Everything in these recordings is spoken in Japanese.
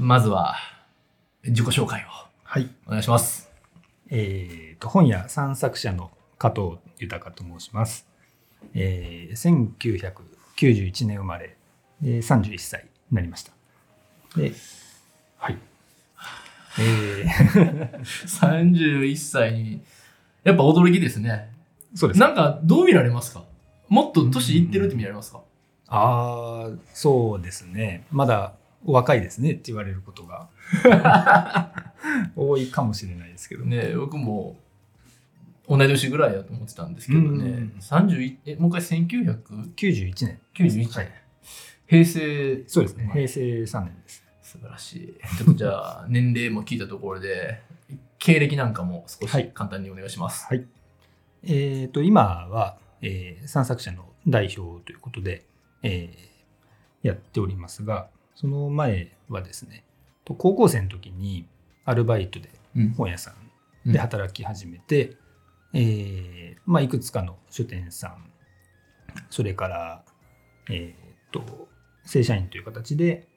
まずは、自己紹介をはい。お願いします。えー、と、本屋三作者の加藤豊と申します。えー、1991年生まれ、で31歳になりました。で、はい。えー、31歳に、やっぱ驚きですね。そうです。なんか、どう見られますか？もっと年いってるって見られますか？ああ、そうですね。まだお若いですねって言われることが 多いかもしれないですけど。ね僕も、同い年ぐらいやと思ってたんですけどね。うん31、え、もう一回1991 91年。年。はい平成？そうですね。はい平成3年です。素晴らしい。ちょっとじゃあ、年齢も聞いたところで、経歴なんかも少はいし簡単にお願いします。はい。えっ、と、今は、えー、三作者の代表ということで、えーやっておりますが、その前はですね、と高校生の時にアルバイトでうん。本屋さんで働き始めて、えーまあ、いくつかの書店さん、それから、えー、と正社員という形で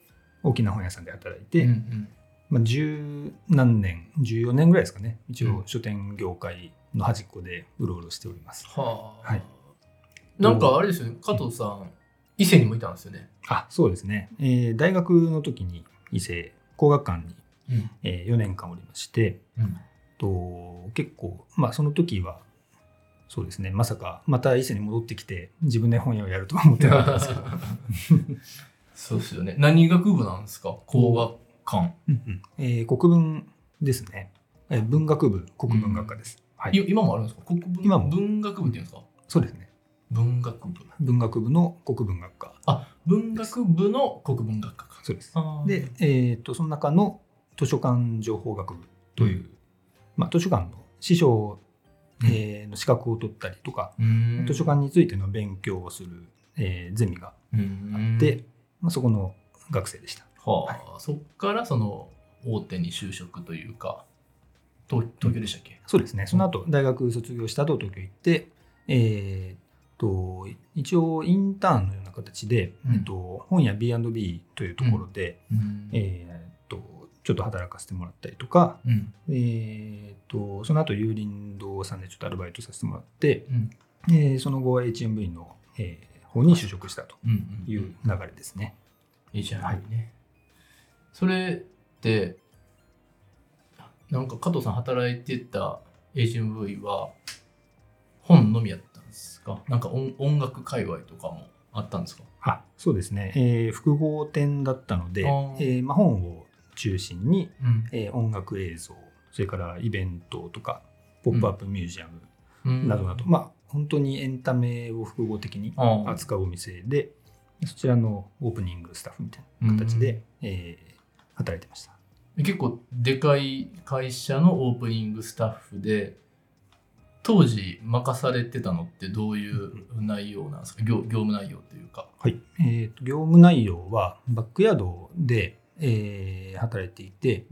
大きな本屋さんで働いて、うんうん。まあ、十何年、14年ぐらいですかね、一うん。応書店業界の端っこでうろうろしております。はあ、はい。なんかあれですよね、加藤さん、伊勢にもいたんですよね。あそうですね、えー大学の時に伊勢工学館に、うん。え4年間おりまして、うん、と結構、まあ、その時は、そうですね、まさかまた伊勢に戻ってきて、自分で本屋をやるとは思ってなかったんですけど、そうですよね。何学部なんですか？工学館。うんうん。えー国文ですね、えー文学部、国文学科です。はい、い今もあるんですか？国文今も。文学部っていうんですか？そうですね、文学部。文学部の国文学科、あ、文学部の国文学科か。そうです。で、えー、とその中の図書館情報学部という、まあ、図書館の師匠、えーの資格を取ったりとか、うん図書館についての勉強をする、えーゼミがうんあって、まあ、そこの学生でした。はあ、そっからその大手に就職というか、東東京でしたっけ、そうですね。その後、大学卒業した後、東京行って、えー、と、一応インターンのような形で、うん。えっと、本屋 B&B というところで、うん。えー、と、ちょっと働かせてもらったりとか、うん。えー、とその後有林堂さんでちょっとアルバイトさせてもらって、うん。えーその後は HMV の、えー方に就職したとうんいう流れですね。いいじゃないね。それって、なんか加藤さん働いてた HMV は本のみやった？んですか？なんか音音楽界隈とかもあったんですか？あそうですね、えー複合店だったので、えーまあ、本を中心に、うん。えー音楽映像それからイベントとかポップアップミュージアムうん。などなど、まあ本当にエンタメを複合的に扱うお店でそちらのオープニングスタッフみたいな形で、えー働いてました。結構でかい会社のオープニングスタッフで当時任されてたのってどういう内容なんですか？業業務内容というか。はい、えーと業務内容はバックヤードで、えー働いていて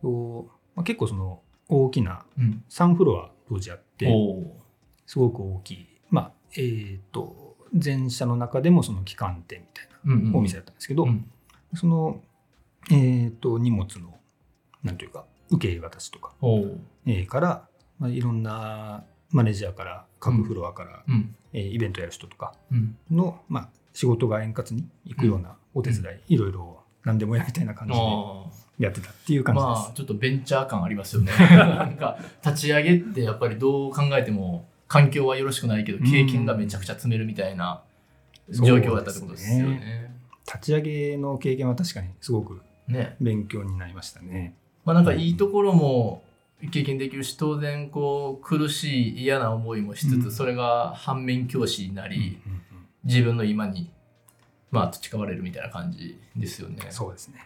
とまあ結構その大きなうん。3フロア当時あっておー。すごく大きい、まあえー、と全社の中でもその旗艦店みたいうんなお店だったんですけど、うん。その、えー、と荷物のなんというか受け渡しとか、えーから、まあ、いろんなマネージャーから各フロアから、うん。えーイベントやる人とかうん。の、まあ、仕事が円滑にいくようなお手伝い、いろいろ何でもやみたいな感じであやってたっていうー感じです。まあちょっとベンチャー感ありますよね。なんか立ち上げってやっぱりどう考えても環境はよろしくないけど経験がめちゃくちゃ積めるみたいな状況だったってことですよね。立ち上げの経験は確かにすごくね。勉強になりましたね。まあなんかいいところも経験できるし当然こう苦しい嫌な思いもしつうんつそれが反面教師になり自分の今にまあ培われるみたいな感じですよね。そうですね。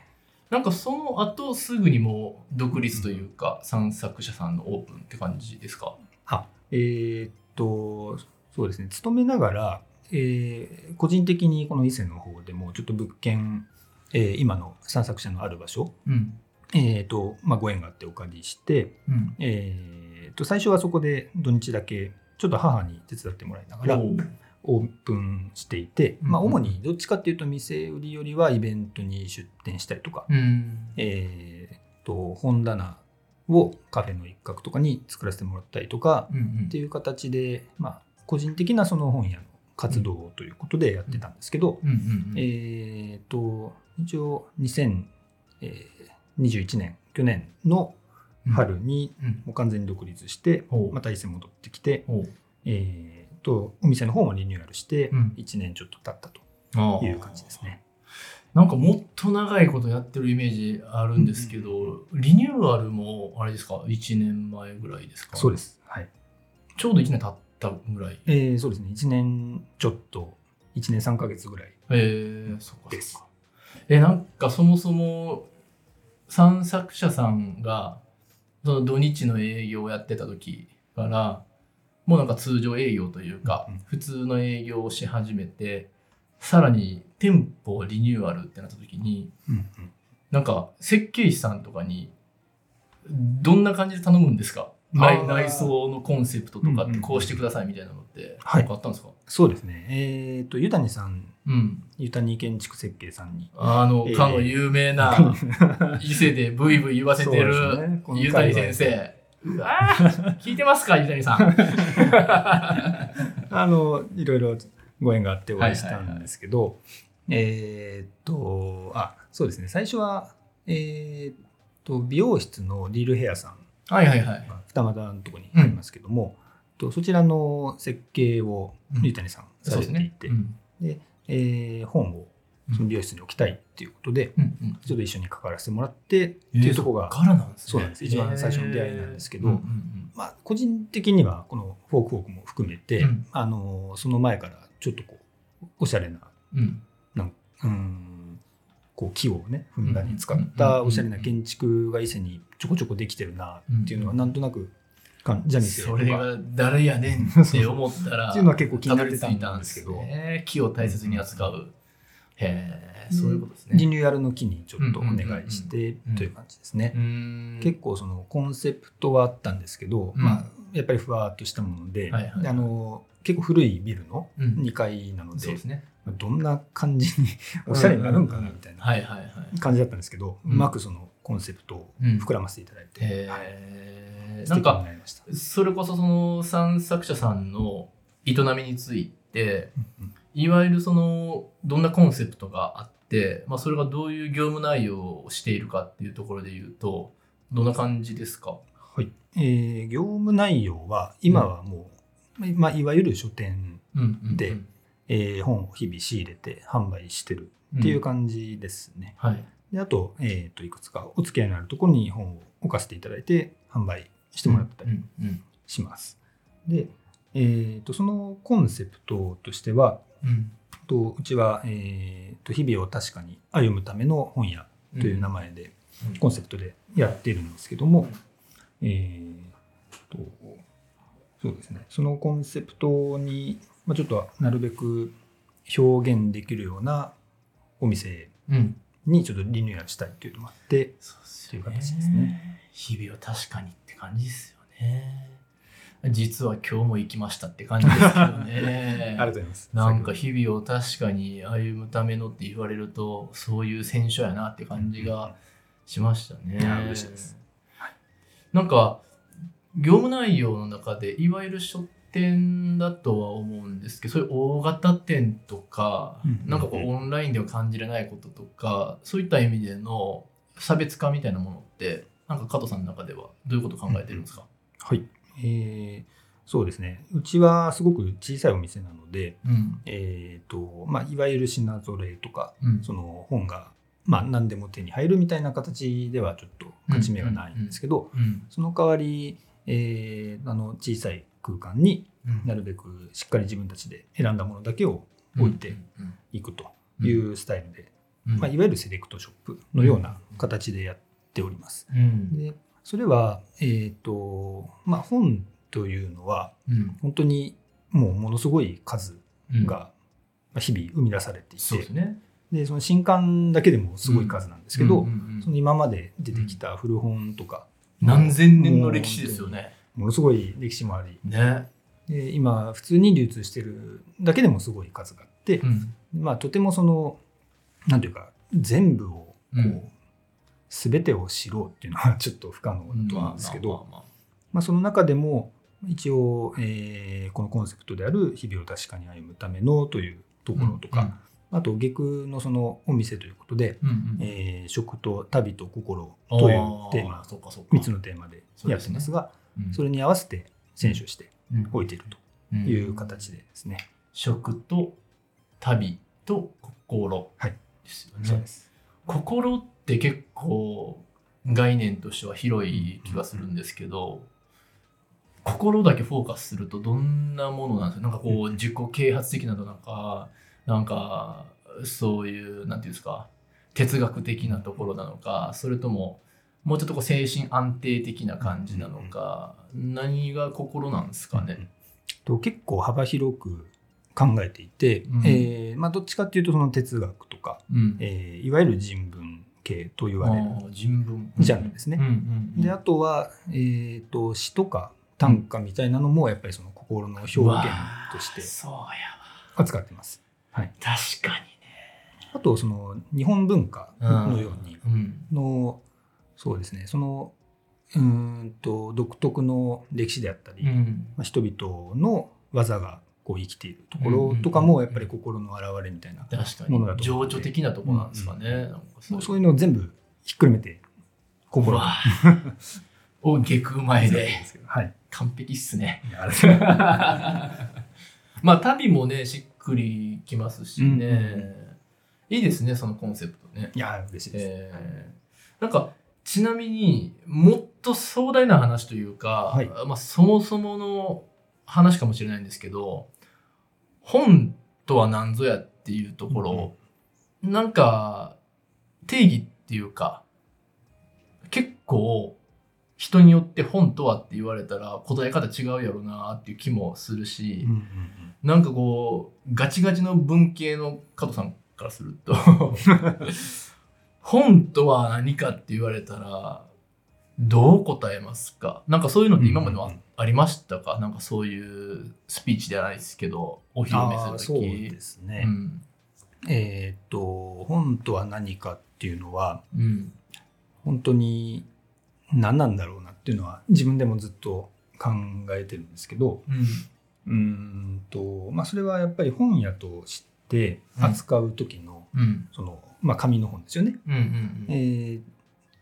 なんかその後すぐにもう独立というか散策者さんのオープンって感じですか？あえーっとそうですね勤めながら、えー個人的にこの伊勢の方でもちょっと物件、えー今の散策者のある場所、うん。えーっとまあ、ご縁があってお借りして、うん。えと最初はそこで土日だけちょっと母に手伝ってもらいながらオープンしていて、まあ、主にどっちかっていうと店売りよりはイベントに出店したりとか、うん。えー、と本棚をカフェの一角とかに作らせてもらったりとかっていう形で、まあ、個人的なその本屋の活動ということでやってたんですけど、えー、と一応2021年去年の春にうん。もう完全に独立して、また伊勢戻ってきて、えー、とお店の方もリニューアルしてうん。1年ちょっと経ったという感じですね。なんかもっと長いことやってるイメージあるんですけど、リニューアルもあれですか？1年前ぐらいですか？そうです、はい。ちょうど1年経ったぐらい。えーそうですね。1年ちょっと1年3ヶ月ぐらいえー、そっかですそっか。えなんかそもそも散策者さんがその土日の営業をやってた時からもうなんか通常営業というか、うん普通の営業をし始めてさらに店舗をリニューアルってなった時になんか設計士さんとかにどんな感じで頼むんですか？あ内ー。内装のコンセプトとかってこうしてくださいみたいなのってあったんですか、そうですね。えっ、と湯谷さんうん、湯谷建築設計さんに。あの、えー。かの有名な 伊勢でブイブイ言わせてるね。湯谷先生。うわー聞いてますか湯谷さん。あのいろいろご縁があってお会いしたんですけど、えーっとあそうですね。最初はえーっと美容室のリールヘアさん。はいはいはい。が二俣のところにありますけども、とそちらの設計をうん。湯谷さんされていて、うんえー本をその美容室に置きたいっていうことで、うんうんちょっと一緒に関わらせてもらってっていうところが、えーからなんですね。そうなんです。一番最初の出会いなんですけどえーうんうん。まあ、個人的にはこのフォークフォークも含めて、うん。あのその前からちょっとこうおしゃれなうん。うんうんこう木をねふんだんに使ったおしゃれな建築が伊勢にちょこちょこできてるなっていうのはうん。なんとなくかんジャニーズそれが誰やねんって思ったら、っていうのは結構気になってたんですけど。ね木を大切に扱う。へえ、そういうことですね。リニューアルの木にちょっとお願いしてうんという感じですね。う。ん。結構そのコンセプトはあったんですけど、うん。まあ、やっぱりふわっとしたもので,、はいはいはい。であの結構古いビルのうん。2階なので,、そうですね。どんな感じにおしゃれになるんかなみたいなはいはいはい。感じだったんですけど、うん。うまくそのコンセプトを膨らませていただいて、へはい。なんか。それこそその散策者さんの営みについて、うんいわゆるその、どんなコンセプトがあって、まあそれがどういう業務内容をしているかっていうところで言うと、どんな感じですか？はい。えー業務内容は今はもう、まあ、いわゆる書店、うんうんうん。でえー本を日々仕入れて販売してるっていう感じですね。はい。であと,、えー、といくつかお付き合いのあるところに本を置かせていただいて販売してもらったりします。で、えー、とそのコンセプトとしてはうんとうちは、えー、と日々を確かに歩むための本屋という名前で、うんコンセプトでやってるんですけども、えー、とそうですねそのコンセプトに、まあ、ちょっとなるべく表現できるようなお店うん。にちょっとリニューアルしたいというのもあってそうですという形ですね。日々を確かにって感じですよね。実は今日も行きましたって感じですけどね。ありがとうございます。なんか日々を確かに歩むためのって言われると、そういう選手やなって感じがしましたね。嬉しいです。なんか、業務内容の中で、いわゆる書店だとは思うんですけど、そういう大型店とか、うんなんかこうオンラインでは感じれないこととか、そういった意味での差別化みたいなものって、なんか加藤さんの中ではどういうことを考えてるんですか、はい、えーそうですね。うちはすごく小さいお店なので、うん。えーとまあ、いわゆる品揃えとかうん。その本が、まあ、何でも手に入るみたいな形ではちょっと勝ち目がないんですけど、うん。その代わり、えーあの小さい空間にうん。なるべくしっかり自分たちで選んだものだけを置いてうんいくというスタイルで、うん。まあ、いわゆるセレクトショップのような形でやっております。うん。でそれは、えーとまあ、本というのはうん。本当にもうものすごい数うん。がまあ日々生み出されていて、ですね。でその新刊だけでもすごい数なんですけど、その今まで出てきた古本とか、何千年の歴史ですよね。ものすごい歴史もあり。ね。で今普通に流通してるだけでもすごい数があって、うん。まあ、とてもそのなんていうか全部をこう、うん。全てを知ろうっていうのは ちょっと不可能だと思うんですけど、まあまあその中でも一応、えーこのコンセプトである日々を確かに歩むためのというところとか、あと下空のそのお店ということで、うんうんうん。えー食と旅と心というテーマあそうかそうか。3つのテーマでやってますがうんそれに合わせて選手してうん。置いているという形でですね、食と旅と心はい。ですよね。そうです。心って結構概念としては広い気がするんですけど、心だけフォーカスするとどんなものなんですか？なんかこう自己啓発的なのなんかなんかそういうなんていうんですか？哲学的なところなのかそれとももうちょっとこう精神安定的な感じなのか、何が心なんですかね？と結構幅広く考えていて、うん。えーまあ、どっちかっていうとその哲学とか、うん。えーいわゆる人文系と言われる人文。ジャンルですね。であとは、えー、と詩とか短歌みたいなのもやっぱりその心の表現として扱ってます。はい、確かあとその日本文化のようにのそうですね。そのうーんと独特の歴史であったり、うん。まあ、人々の技がこう生きているところとかもやっぱり心の表れみたいな、ものだとに情緒的なとこなんですかね。うんかもうそういうのを全部ひっくるめて心を下空前で。はい。完璧っすね。まあ旅もねしっくりきますしね、うん。いいですねそのコンセプトね。いや嬉しいです。えー。なんかちなみにもっと壮大な話というか、はい。まあ、そもそもの話かもしれないんですけど本とは何ぞやっていうところ、なんか定義っていうか結構人によって本とはって言われたら答え方違うやろなっていう気もするし、うんうん。なんかこう、ガチガチの文系の加藤さんからすると、本とは何かって言われたら、どう答えますか？なんかそういうのって今まではうんうんありましたか、なんかそういうスピーチではないですけど、お披露目するとき。ですね。うん。えーっと本とは何かっていうのはうん。本当に何なんだろうなっていうのは自分でもずっと考えてるんですけどうん。うーんとまあそれはやっぱり本屋として扱う時の、うん。そのまあ紙の本ですよね。うん。うん。えー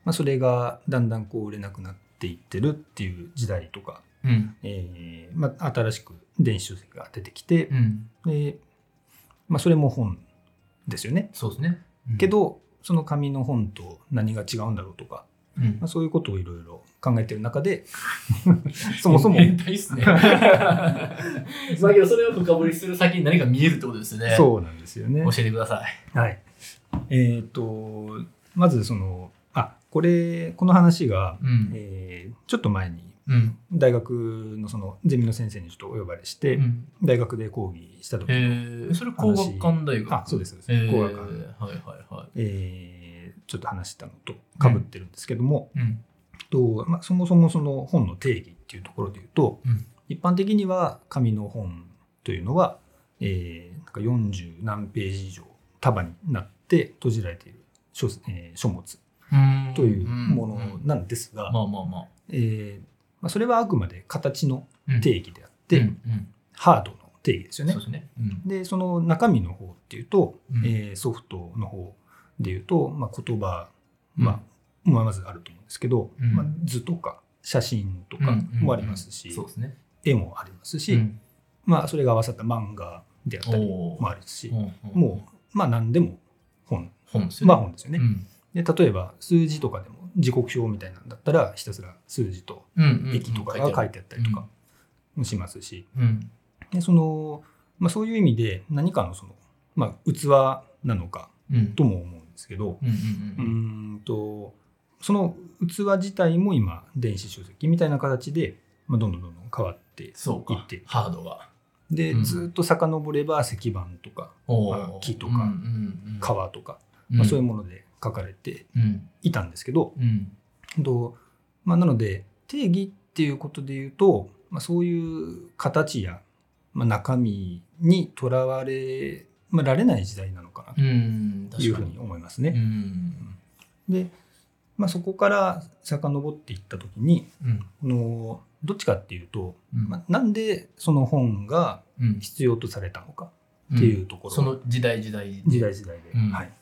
まあ、それがだんだんこう売れなくなっていってるっていう時代とか、うん。えーまあ、新しく電子書籍が出てきて、うん。でまあ、それも本ですよね。そうですね。うんけ、どその紙の本と何が違うんだろうとか、うんまあ、そういうことをいろいろ考えてる中で そもそも変態っすね。まあけどそれを深掘りする先に何か見えるってことですね。そうなんですよね。教えてください。はい、えっ、とまずそのあこれこの話が、うん。えーちょっと前にうん。大学のそのゼミの先生にちょっとお呼ばれして、うん大学で講義した時えの、ー、それ工学館大学？あそうですそうですえー、工学館はいはいはえーちょっと話したのとかぶってるんですけども、い。うん。とまあ、そもそもその本の定義っていうところで言うと、うん一般的には紙の本というのは、えーなんか40何ページ以上束になって閉じられている書,、えー書物うんというものなんですが、まあまあまあ。えーまあ、それはあくまで形のうん定義であって、うんうんハードの定義ですよねそう。ですね。うん。でその中身の方っていうと、うんえーソフトの方でいうと、まあ、言葉、うんまあまずあると思うんですけど、うんまあ、図とか写真とかもありますし、そうですね。絵もありますし、うんまあ、それが合わさった漫画であったりもあるし、うんもう、まあ、何でも本、本ですよね。まあ本ですよね。うん。で例えば数字とかでも時刻表みたいなんだったらひたすら数字と駅とかが書いてあったりとかもしますし、うん。でそのまあ、そういう意味で何かのその、まあ、器なのかうん。とも思うんですけど、うんとその器自体も今電子書籍みたいな形で、まあ、どんどんどんどん変わっていって。るハードがで、うん。ずっと遡れば石板とか木とか革とか、まあ、そういうもので書かれてうん。いたんですけど、まあ、なので定義っていうことで言うとまあ、そういう形や、まあ、中身にとらわれ、まあ、られない時代なのかなうん。というふうに。思いますね。うん。で、まあ、そこから遡っていった時にうん。このどっちかっていうと、うん。まあ、なんでその本がうん。必要とされたのかっていうところ、その時代時代で。時代時代で、うん。はい。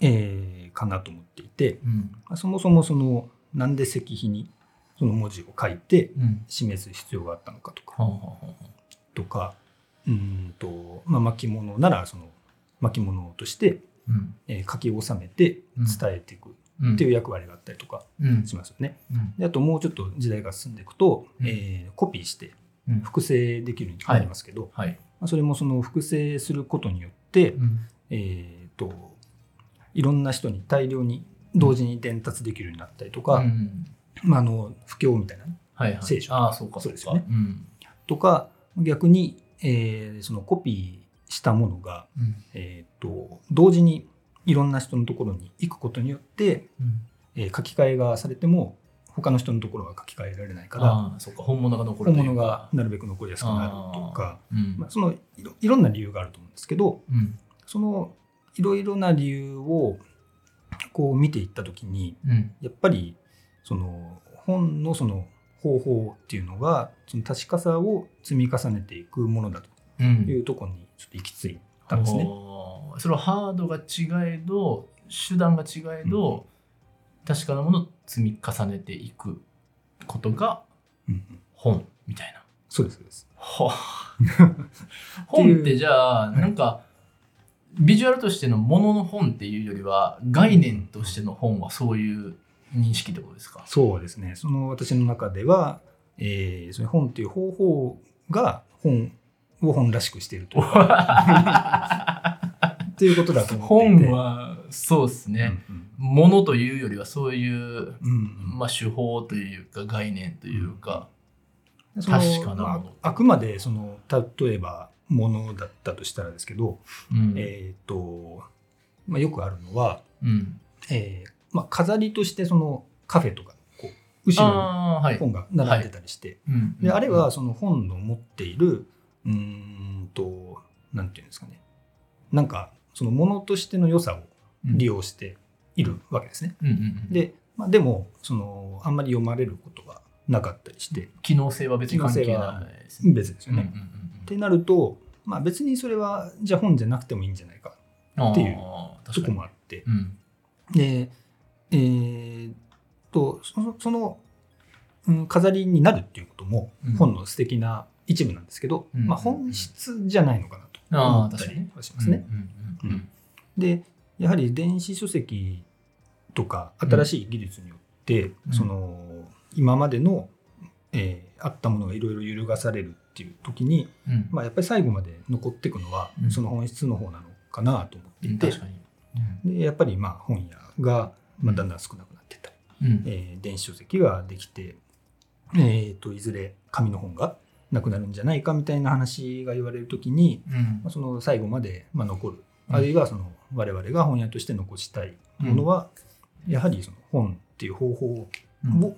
えーかなと思っていて、うん。まあそもそもそのなんで石碑にその文字を書いてうん。示す必要があったのかとか。とかうんと、まあ、巻物ならその巻物として、うん。えー書き収めて伝えていく。うんっていう役割があったりとかうん。しますよね。うん。であともうちょっと時代が進んでいくと、うん。えーコピーしてうん。複製できるようになりますけど、はい。まあ、それもその複製することによって、うん。えー、といろんな人に大量に同時に伝達できるようになったりとか、うん。まあ、あの不況みたいなねはいはい。聖書ああそうか。そうですよね。うん。とか逆に、えーそのコピーしたものが、うん。えー、と同時にいろんな人のところに行くことによって、うん。えー書き換えがされても他の人のところは書き換えられないからそうか。本物が残る本物がなるべく残りやすくなるとかうん。まあ、そのいろんな理由があると思うんですけどうん。そのいろいろな理由をこう見ていった時にうん。やっぱりその本のその方法っていうのがその確かさを積み重ねていくものだとうん。いうところにちょっと行き着いたんですね。それはハードが違えど手段が違えど、確かなものを積み重ねていくことがうんうん本みたいな。そうですそうです。は 本ってじゃあはいなんかビジュアルとしてのものの本っていうよりは概念としての本はそういう認識ってことですか？そうですね。その私の中では、えー、その本っていう方法が本を本らしくしているという。か っていうことだと思って。本はそうですね、うんものというよりはそういう、うんまあ、手法というか概念というか、うん。確かなもの。まああくまでその例えばものだったとしたらですけど、うん。えっ、と、まあ、よくあるのは、うん、えーまあ、飾りとしてそのカフェとかこう後ろああはい。に本が並んでたりして、うん。であれはその本の持っているうーんとなんていうんですかね。なんかそのものとしての良さを利用しているわけですね。で、まあ、でもそのあんまり読まれることがなかったりして。機能性は別に関係ないですね。別ですよね。ってなると、まあ、別にそれはじゃあ本じゃなくてもいいんじゃないかうんっていうとこもあって。うん。でえーっとそのその、うん、飾りになるっていうこともうん。本の素敵な一部なんですけど、うんまあ、本質じゃないのかなとあ思ったりあ確かにはしますね。うんうんうん。でやはり電子書籍とか新しい技術によって、うん。その今までの、えーあったものがいろいろ揺るがされるっていう時に、うん。まあ、やっぱり最後まで残っていくのは、うん。その本質の方なのかなと思っていて、うん。でやっぱりまあ本屋がまあだんだん少なくなっていった。り、うん。えー電子書籍ができて、えー、といずれ紙の本がなくなるんじゃないかみたいな話が言われる時に、うん。まあ、その最後までまあ残る、うん。あるいはその我々が本屋として残したいものは、やはりその本っていう方法うん。を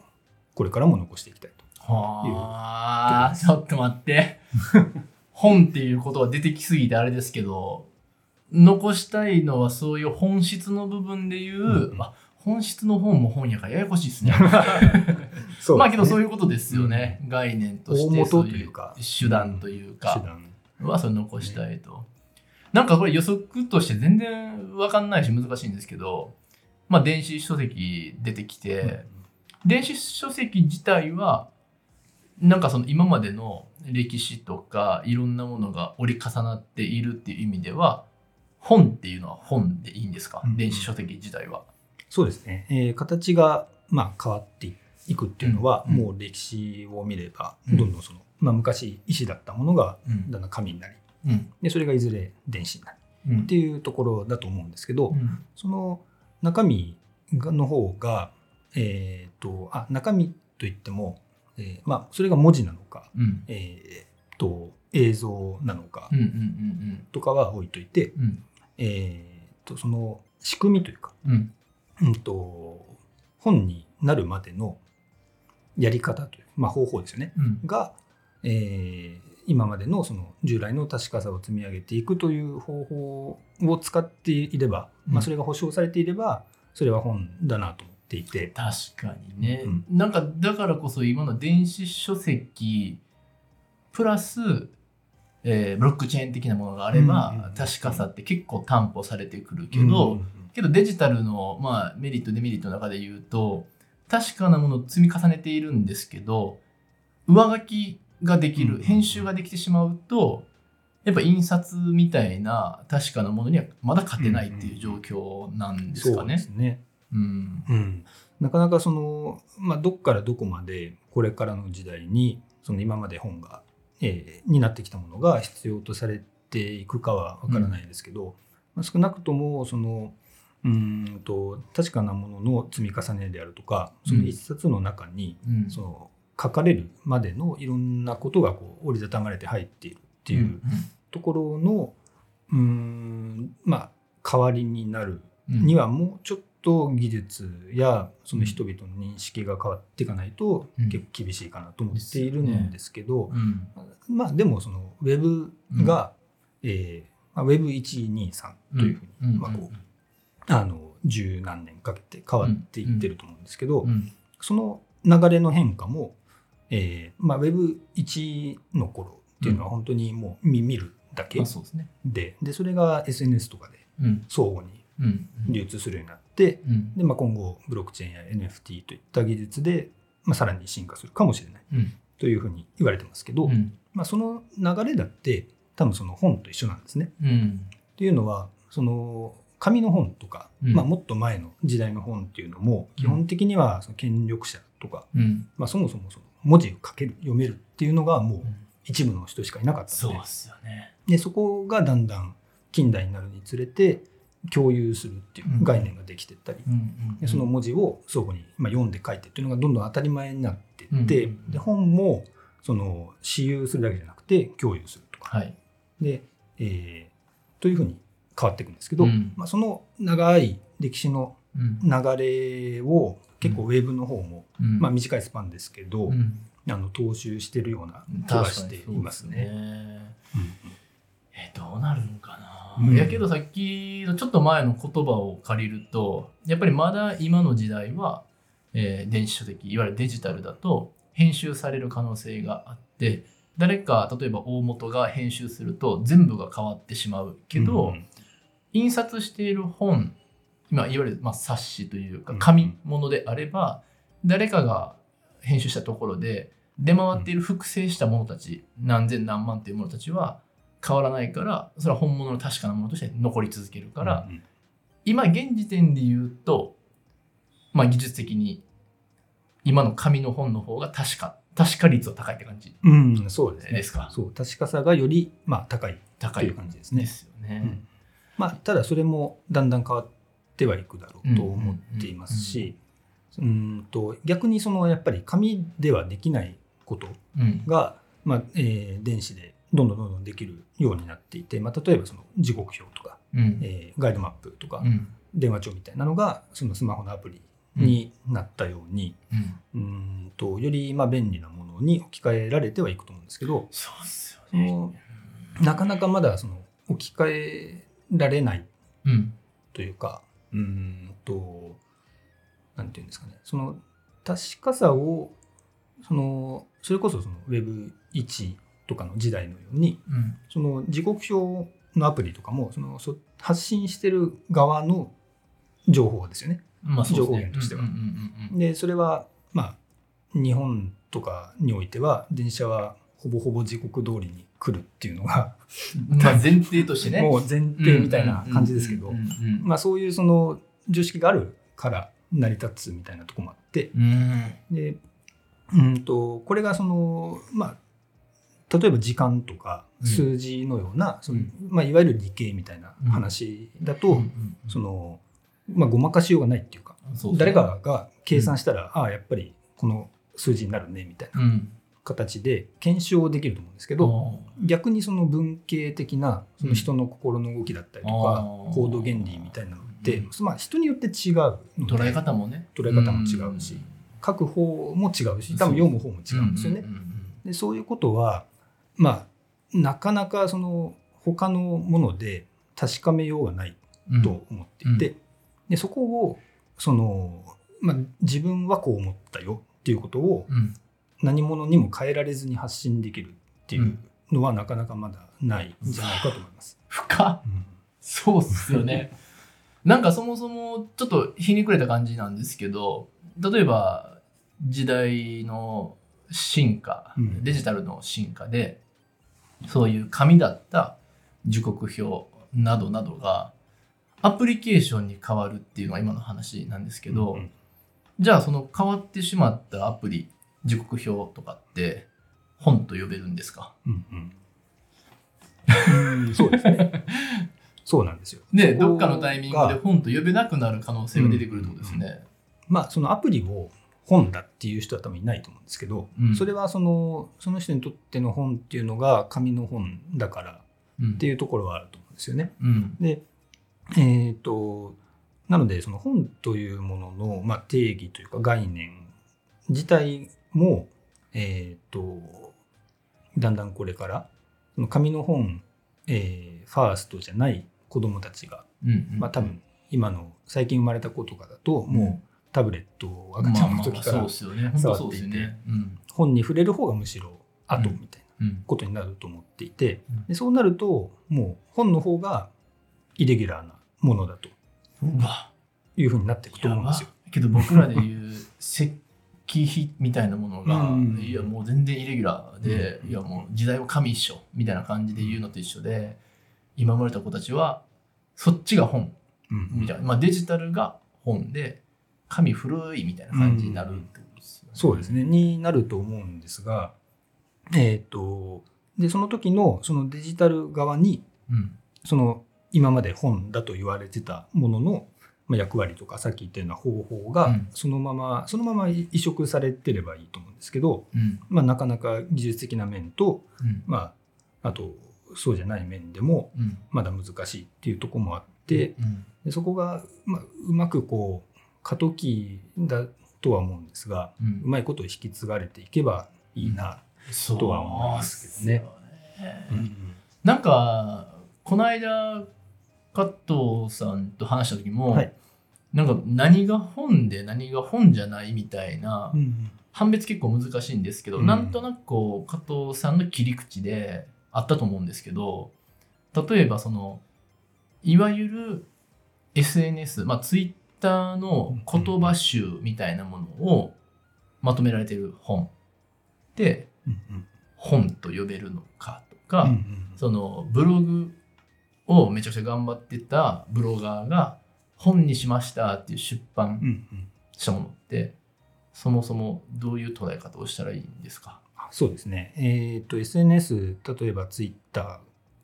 これからも残していきたいと。はあ、ちょっと待って。本っていうことが出てきすぎてあれですけど、残したいのはそういう本質の部分でいう、うん。あ本質の本も本やからややこしい ですね。そうまあけどそういうことですよね。概念としてそういう手段というか。はそれ残したいと。なんかこれ予測として全然わかんないし難しいんですけど、まあ電子書籍出てきて、電子書籍自体は、なんかその今までの歴史とかいろんなものが折り重なっているっていう意味では、本っていうのは本でいいんですか、うん電子書籍自体は。そうですね、えー形がまあ変わっていくっていうのは、うん。もう歴史を見ればうん。どんどんその、まあ、昔石だったものがうん。だんだん紙になりうん。でそれがいずれ電子になる。うん。っていうところだと思うんですけど、うん。その中身がの方が、えー、とあ中身といっても、えーまあ、それが文字なのか、うん。えー、と映像なのかとかは置いといて、うん。えー、とその仕組みというか、うんうん、と本になるまでの、やり方という、まあ、方法ですよね。うん。が、えー今までのその従来の確かさを積み上げていくという方法を使っていれば、うん。まあ、それが保証されていればそれは本だなと思っていて、確かにね、うん。なんかだからこそ今の電子書籍プラス、えーブロックチェーン的なものがあれば、確かさって結構担保されてくるけど、うんけどデジタルの、まあ、メリットデメリットの中で言うと確かなものを積み重ねているんですけど上書きができる、うん。編集ができてしまうとやっぱ印刷みたいな確かなものにはまだ勝てないっていう状況なんですかね。うん。うん、なかなかその、まあ、どっからどこまでこれからの時代にその今まで本が、えーになってきたものが必要とされていくかは分からないですけど、まあ、少なくともそのうーんと確かなものの積み重ねであるとかその一冊の中に、うん。その書かれるまでのいろんなことがこう折りたたまれて入っているっていうところのうーんまあ代わりになるうん。にはもうちょっと技術やその人々の認識が変わっていかないとうん。結構厳しいかなと思っているんですけど、うん。まあでもそのウェブが、えーまあ、Web123 というふうに、まあこうあの十何年かけて変わっていってると思うんですけど、うん。その流れの変化も、えーまあ、Web1 の頃っていうのは本当にもう見見るだけまあそうでそれが SNS とかでうん。相互にうん。流通するようになって、うん。で、まあ、今後ブロックチェーンや NFT といった技術で、まあ、さらに進化するかもしれないうん。というふうに言われてますけど、うん。まあ、その流れだって多分その本と一緒なんですね。うん。っていうのはその紙の本とか、うん。まあ、もっと前の時代の本っていうのも基本的にはその権力者とか、うん。まあ、そもそもその文字を書ける読めるっていうのがもううん。一部の人しかいなかったので。そうですよね。でそこがだんだん近代になるにつれて共有するっていう概念ができてったり、うんでその文字を相互にまあ読んで書いてっていうのがどんどん当たり前になっていって、で本もその私有するだけじゃなくて共有するとか、はい。で、えーというふうに変わっていくんですけど、うん。まあ、その長い歴史のうん。流れを結構ウェブの方も、うん。まあ、短いスパンですけど、うん。あの踏襲してるような気がしていますね。えどうなるんかな、うん。やけどさっきのちょっと前の言葉を借りるとやっぱりまだ今の時代は、えー電子書籍いわゆるデジタルだと編集される可能性があって誰か例えば大元が編集すると全部が変わってしまうけど、うん印刷している本、まあ、いわゆるまあ冊子というかうん紙物であれば、誰かが編集したところで出回っている複製したものたち、何千何万というものたちは変わらないからそれは本物の確かなものとして残り続けるから、うん今現時点で言うと、まあ、技術的に今の紙の本の方が確か確か率は高いって感じうんうんそうですね。ですか？そう確かさがより、まあ、高い高いという感じですね。ですよね。うんまあ、ただそれもだんだん変わってはいくだろうと思っていますしうんと逆にそのやっぱり紙ではできないことうん。が、まあえー電子でどんどんどんどんできるようになっていて、まあ、例えばその時刻表とか、うん。えーガイドマップとか、うん。電話帳みたいなのがそのスマホのアプリになったように、うん。うん。とよりまあ便利なものに置き換えられてはいくと思うんですけどそうっすよそね。のなかなかまだその置き換えられない。うん。というかうーんとなんていうんですかね。その確かさをそのそれこそその Web1 とかの時代のようにうん。その時刻表のアプリとかもそのそ発信してる側の情報ですよね。まあね。情報源としては。うんうんうん。でそれはまあ日本とかにおいては電車はほぼほぼ時刻通りに来るっていうのが。う んまあ前提としてね。もう前提みたいな感じですけど。まあそういうその常識があるから成り立つみたいなところもあって。うん。でうんとこれがそのまあ例えば時間とかうん。数字のような、そのうん。まあ、いわゆる理系みたいな話だと、そのまあ、ごまかしようがないっていうか。誰かが計算したら、ああやっぱりこの数字になるねみたいな。うん形で検証できると思うんですけど、ど逆にその文系的なその人の心の動きだったりとか、行動原理みたいなのって、うん。まあ、人によって違う捉え方もね。捉え方も違うし、書く方も違うし多分読む方も違うんですよね。でそういうことはまあなかなかその他のもので確かめようがないうんと思っていて、でそこをその、まあ、自分はこう思ったよっていうことをうん何者にも変えられずに発信できるっていうのはなかなかまだないんじゃないかと思います。深っ。うん。そうっすよね。なんかそもそもちょっとひねくれた感じなんですけど、例えば時代の進化、うん。デジタルの進化で、そういう紙だった時刻表などなどがアプリケーションに変わるっていうのが今の話なんですけど、うん。じゃあその変わってしまったアプリ、時刻表とかって本と呼べるんですか？うんうんうんそうですね。そうなんですよ。で、どっかのタイミングでが本と呼べなくなる可能性が出てくるってことですね。まあそのアプリを本だっていう人は多分いないと思うんですけど、うんそれはそのその人にとっての本っていうのが紙の本だからうんっていうところはあると思うんですよね。うん。で、えっ、と、なので、その本というものの、まあ、定義というか概念自体も、えっ、と、だんだんこれから、その紙の本、えーファーストじゃない子供たちが、うん。まあ多分、今の最近生まれた子とかだと、うんもうタブレットを赤ちゃんの時かそうらですよね。本当そうですよね。うん。本に触れる方がむしろ後うんみたいなうん。ことになると思っていて、うんでそうなると、もう本の方がイレギュラーなものだというふうになっていくと思うんですよ。けど僕らで言う 石器碑みたいなものが、うんいやもう全然イレギュラーで、うんいやもう時代は神一緒みたいな感じで言うのと一緒で、今生まれた子たちはそっちが本うんみたいな、まあデジタルが本で、神古いみたいな感じになるってことですよね。そうですね。になると思うんですが、えっ、と、で、その時のそのデジタル側に、うん。その今まで本だと言われてたものの、まあ、役割とかさっき言ったような方法がうんそのまま、そのまま移植されてればいいと思うんですけど、うん。まあ、なかなか技術的な面と、うん。まあ、あとそうじゃない面でもうん。まだ難しいっていうところもあって、うん、でそこが、まあ、うまくこう過渡期だとは思うんですが、うんうまいことを引き継がれていけばいいな。そうとは思いますけどねねなんか、この間、加藤さんと話した時も、はい。なんか何が本で何が本じゃないみたいな、うん判別結構難しいんですけど、うん。なんとなくこう、加藤さんの切り口であったと思うんですけど、例えばその、いわゆる SNS、まあ、ツイッターの言葉集みたいなものをまとめられてる本。で、うん本と呼べるのかとうか、んうん。そのブログをめちゃくちゃ頑張ってたブロガーが本にしましたっていう出版んしたものって、そもそもどういう捉え方をしたらいいんですか？あそうですね。えっ、と SNS 例えばツイッタ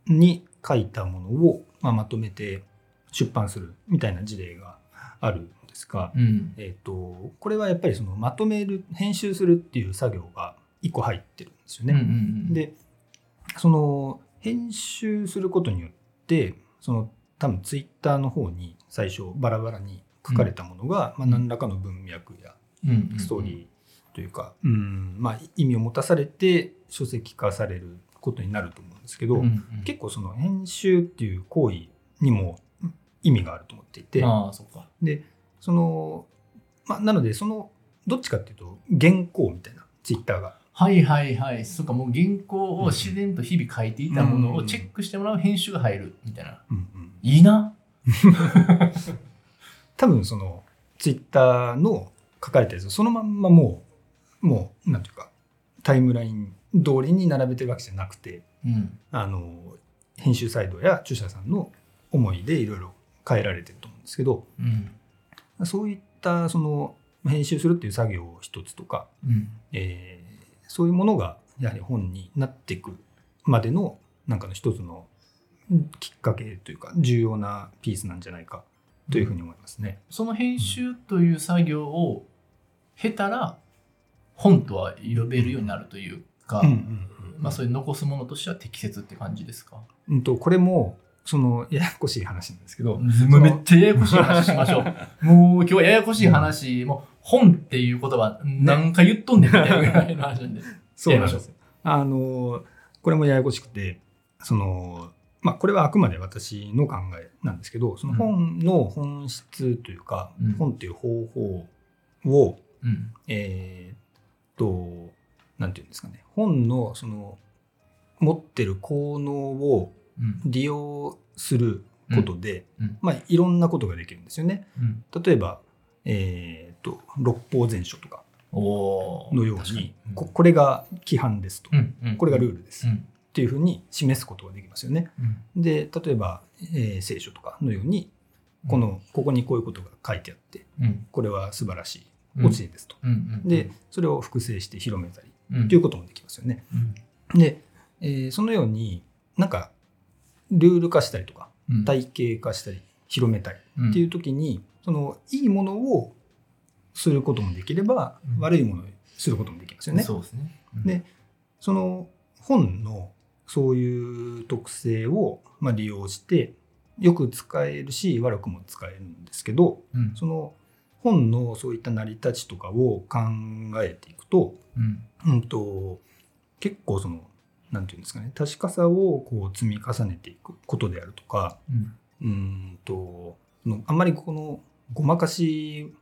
ーに書いたものを、まあ、まとめて出版するみたいな事例があるんですが、うん。えっ、とこれはやっぱりそのまとめる編集するっていう作業が一個入ってるんですよね。うんうんうん、でその編集することによその多分ツイッターの方に最初バラバラに書かれたものが、まあ、何らかの文脈やストーリーというか、うん。まあ、意味を持たされて書籍化されることになると思うんですけど、結構その編集っていう行為にも意味があると思っていて。でその、まあ、なのでそのどっちかっていうと原稿みたいなツイッターがはいはいはい。そっか、もう原稿を自然と日々書いていたものをチェックしてもらう編集が入るみたいな。うんうんいいな。多分そのツイッターの書かれたやつをそのまんまもうもうなんていうかタイムライン通りに並べてるわけじゃなくてうん。あの編集サイドや著者さんの思いでいろいろ変えられてると思うんですけどうん。そういったその編集するっていう作業を一つとか、うん。えーそういうものがやはり本になっていくまでのなんかの一つのきっかけというか重要なピースなんじゃないかというふうに思いますね。その編集という作業を経たら本とは呼べるようになるというか、うんうんまあそういう残すものとしては適切って感じですか？うんとこれもそのややこしい話なんですけど、もうめっちゃややこしい話しましょう。もう今日はややこしい話、もう本っていう言葉何回言っとんねんみたいなぐらいの話なんで。そうなんですよ。あの、これもややこしくて、その、まあ、これはあくまで私の考えなんですけど、その本の本質というか、うん本っていう方法を、うん。えーっと、なんていうんですかね、本のその、持ってる効能をうん。利用することで、うん。まあ、いろんなことができるんですよね。うん。例えば、えーっと、六法全書とかのように、ここれが規範ですと。うん。うん。これがルールです。っうん。ていうふうに示すことができますよね。うん。で、例えば、えー聖書とかのように、こ、の、ここにこういうことが書いてあって、うん。これは素晴らしいうん教えですと。で、それを複製して広めたりうん、っていうこともできますよね。うん。で、えーそのようになんかルール化したりとかうん。体系化したり広めたりうんっていう時に、そのいいものをすることもできれば、うん悪いものをすることもできますよね。そうですね。うんでその本のそういう特性をまあ利用してよく使えるし悪くも使えるんですけどうん。その本のそういった成り立ちとかを考えていくと,、うん。うん、と結構そのなんていうんですかね確かさをこう積み重ねていくことであるとかうん。うんとあんまりこのごまかし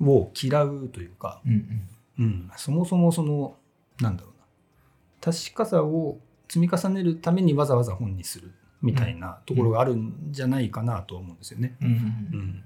を嫌うというか、うん。うん、そもそもそのなんだろうな確かさを積み重ねるためにわざわざ本にするみたいなところがあるんじゃないかなと思うんですよね。うん。うん。うん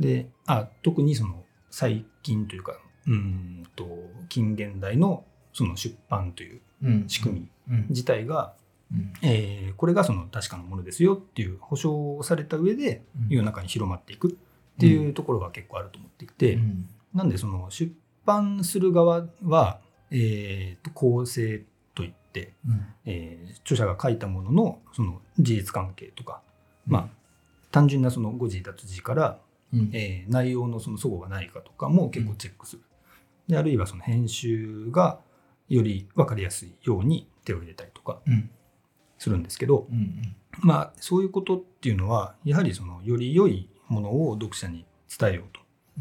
であ特にその最近というかうんと近現代のその出版といううん。仕組みうん。自体が、うん。えーこれがその確かなものですよっていう保証をされた上で世の中に広まっていくっていうところが結構あると思っていて、うん。なんでその出版する側は、えーと構成といって、うん。えー著者が書いたもののその事実関係とか、まあ単純なその誤字脱字から、うん。えー内容のその齟齬がないかとかも結構チェックする。であるいはその編集がより分かりやすいように手を入れたりとかうん。するんですけど、うん。まあそういうことっていうのはやはりそのより良いものを読者に伝えよう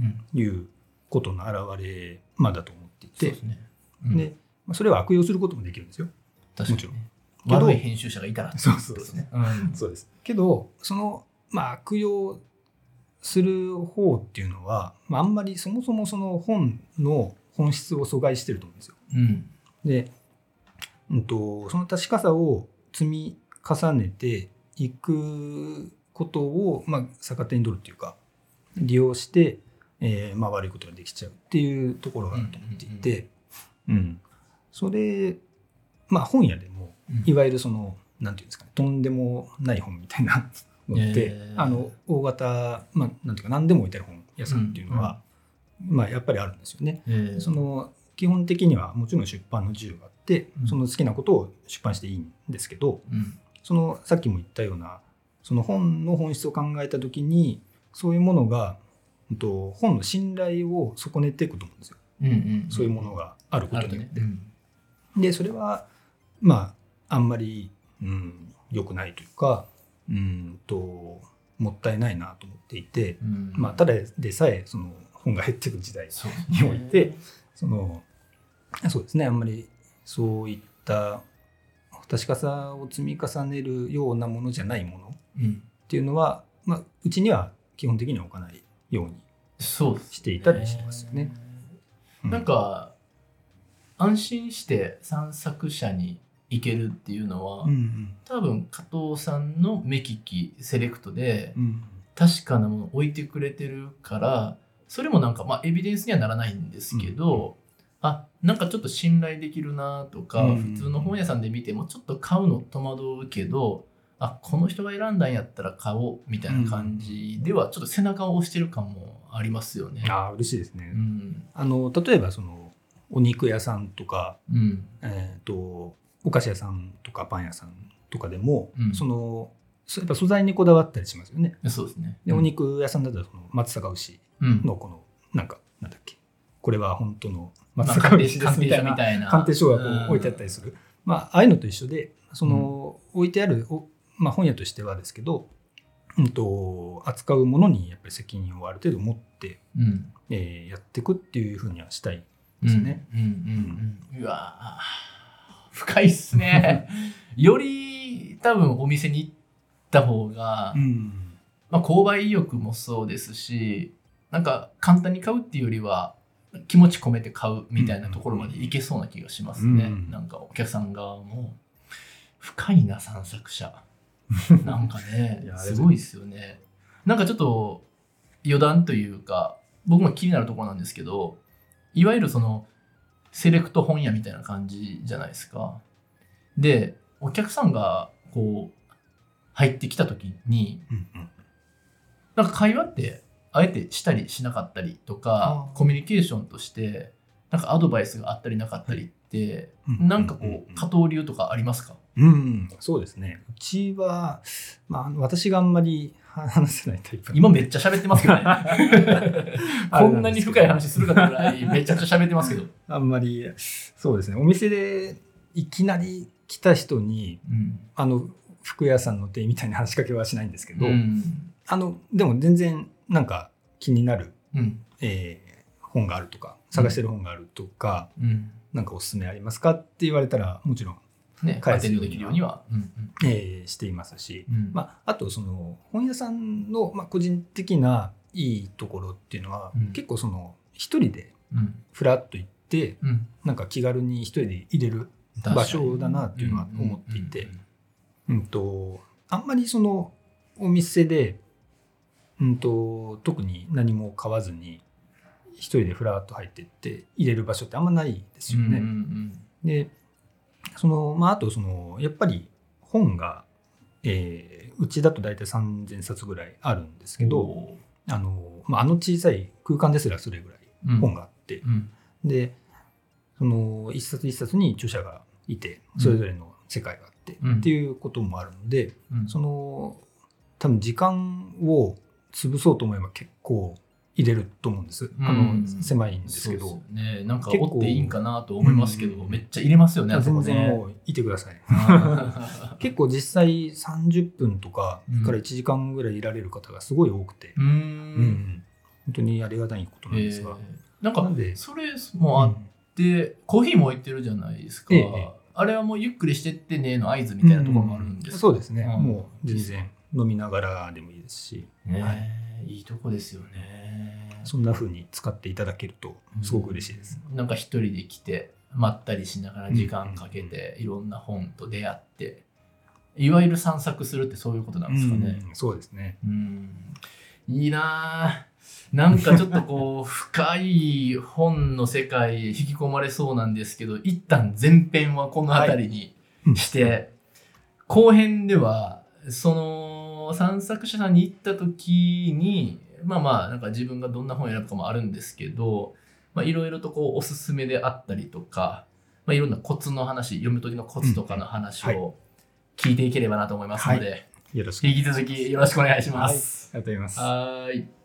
うん。ということの表れ、まあ、だと思っていてそうですね。うんで、まあそれを悪用することもできるんですよ。確かにね。けど悪い編集者がいたら。そうですね。うん。そうです。けど、その、まあ、悪用する方っていうのは、まあ、あんまりそもそもその本の本質を阻害してると思うんですよ。うん。で、うんと、その確かさを積み重ねていくことを、まあ、逆手に取るっていうか、利用して、えーまあ、悪いことができちゃうっていうところがあると思っていて、うんそれ、まあ、本屋でも、うん。いわゆるその、なんていうんですかね、とんでもない本みたいなのって、えー。あの、大型、まあ、なんていうか、何でも置いてある本屋さんっていうのは、まあ、やっぱりあるんですよね。えー。その、基本的にはもちろん出版の自由があって、うん。その好きなことを出版していいんですけど、うん。その、さっきも言ったような、その本の本質を考えたときに、そういうものが、うんと本の信頼を損ねていくと思うんですよ。うんうん。そういうものがあることによって。ね。うん。で、それは、まあ、あんまり、うん、良くないというか、うんと、もったいないなと思っていて、うんまあ、ただでさえ、その、本が減っていく時代において、その、そうですね、あんまりそういった確かさを積み重ねるようなものじゃないものっうん。ていうのは、まあ、うちには基本的には置かないようにしていたりしますよね。うなん、か安心して散策者に行けるっていうのは、うんうん。多分加藤さんの目利きセレクトでうん。確かなものを置いてくれてるからそれもなんかまあエビデンスにはならないんですけど、あなんかちょっと信頼できるなとか、うん。普通の本屋さんで見てもちょっと買うの戸惑うけどあこの人が選んだんやったら買おうみたいな感じではちょっと背中を押してる感もありますよね。ああ、嬉しいですね。うんあの、例えば、その、お肉屋さんとか、うんえっ、と、お菓子屋さんとかパン屋さんとかでも、うんその、そやっぱ素材にこだわったりしますよね。そうですね。で、お肉屋さんだったら、その松阪牛うんのこの、なんか、なんだっけ、これは本当のまあ松阪牛です鑑定書みたいなみたいな鑑定書がこう置いてあったりする。まあ、ああいうのと一緒で、その、置いてある、おまあ、本屋としてはですけど、うん、と扱うものにやっぱり責任をある程度持って、うん。えーやっていくっていうふうにはしたいですね。うんうんうんうん。うわー深いっすね。より多分お店に行った方が、うんまあ、購買意欲もそうですし、なんか簡単に買うっていうよりは、気持ち込めて買うみたいなところまでいけそうな気がしますね。うんなんかお客さん側も、深いな、散策者。なんかねすごいですよね。なんかちょっと余談というか、僕も気になるところなんですけど、いわゆるその、セレクト本屋みたいな感じじゃないですか。で、お客さんがこう、入ってきた時に、なんか会話って、あえてしたりしなかったりとかコミュニケーションとして、なんかアドバイスがあったりなかったりって、うんなんかこう、加藤流とかありますか？うん、そうですね。うちは、まあ私があんまり話せないタイプ今めっちゃ喋ってますけどね。あ こんなに深い話するかぐらいめちゃくちゃ喋ってますけど。あんまり、そうですね。お店でいきなり来た人に、うん。あの、服屋さんの店員みたいな話しかけはしないんですけど、うん。あの、でも全然なんか気になる、うん。えー本があるとか、探してる本があるとか、うん。なんかおすすめありますかって言われたら、もちろん、ね、返すアテンドできるようには。うん。えーしていますし、うん。まあ、あとその本屋さんの、まあ、個人的ないいところっていうのは、うん結構その一人でうん。ふらっと行ってうん。なんか気軽に一人で入れる、場所だなっていうのは思っていてうん、とあんまりそのお店で、うん、と特に何も買わずに一人でふらっと入ってって入れる場所ってあんまないですよね。うんうんでそのまああとそのやっぱり本が、えーうちだと大体3,000冊ぐらいあるんですうん。けど、おあのまあ、あの小さい空間ですらそれぐらいー、本があって、うん。でその一冊一冊に著者がいてそれぞれの世界があって、うんっていうこともあるのでうん。その多分時間を潰そうと思えば結構入れると思うんです、あうん。の狭いんですけど。ね。なんか折っていいんかなと思いますけど、うん。めっちゃ入れますよね。全然もういてください。あ 結構実際30分とかうん。から1時間ぐらいいられる方がすごい多くて、ーうー。うん。ん本当にありがたいことなんですが、えー。なんかそれもあって、コーヒーも置いてるじゃないですか、ええあれはもうゆっくりしてってねの合図みたいなところもあるんですか？そうですね、うん。もう全然飲みながらでもいいですし、ねはいいいとこですよね。そんな風に使っていただけるとすごく嬉しいです。うんなんか一人で来てまったりしながら時間かけていろんな本と出会っていわゆる散策するってそういうことなんですかね。うんそうですね。うん。いいなぁ。なんかちょっとこう 深い本の世界へ引き込まれそうなんですけど一旦前編はこの辺りにして、後編ではその散策者さんに行った時にまあまあなんか自分がどんな本を選ぶかもあるんですけどまあいろいろとこうおすすめであったりとか、まあ、いろんなコツの話読む時のコツとかの話うんを聞いていければなと思いますので、よろしく。引き続きよろしくお願いします。ありがとうございます。はーい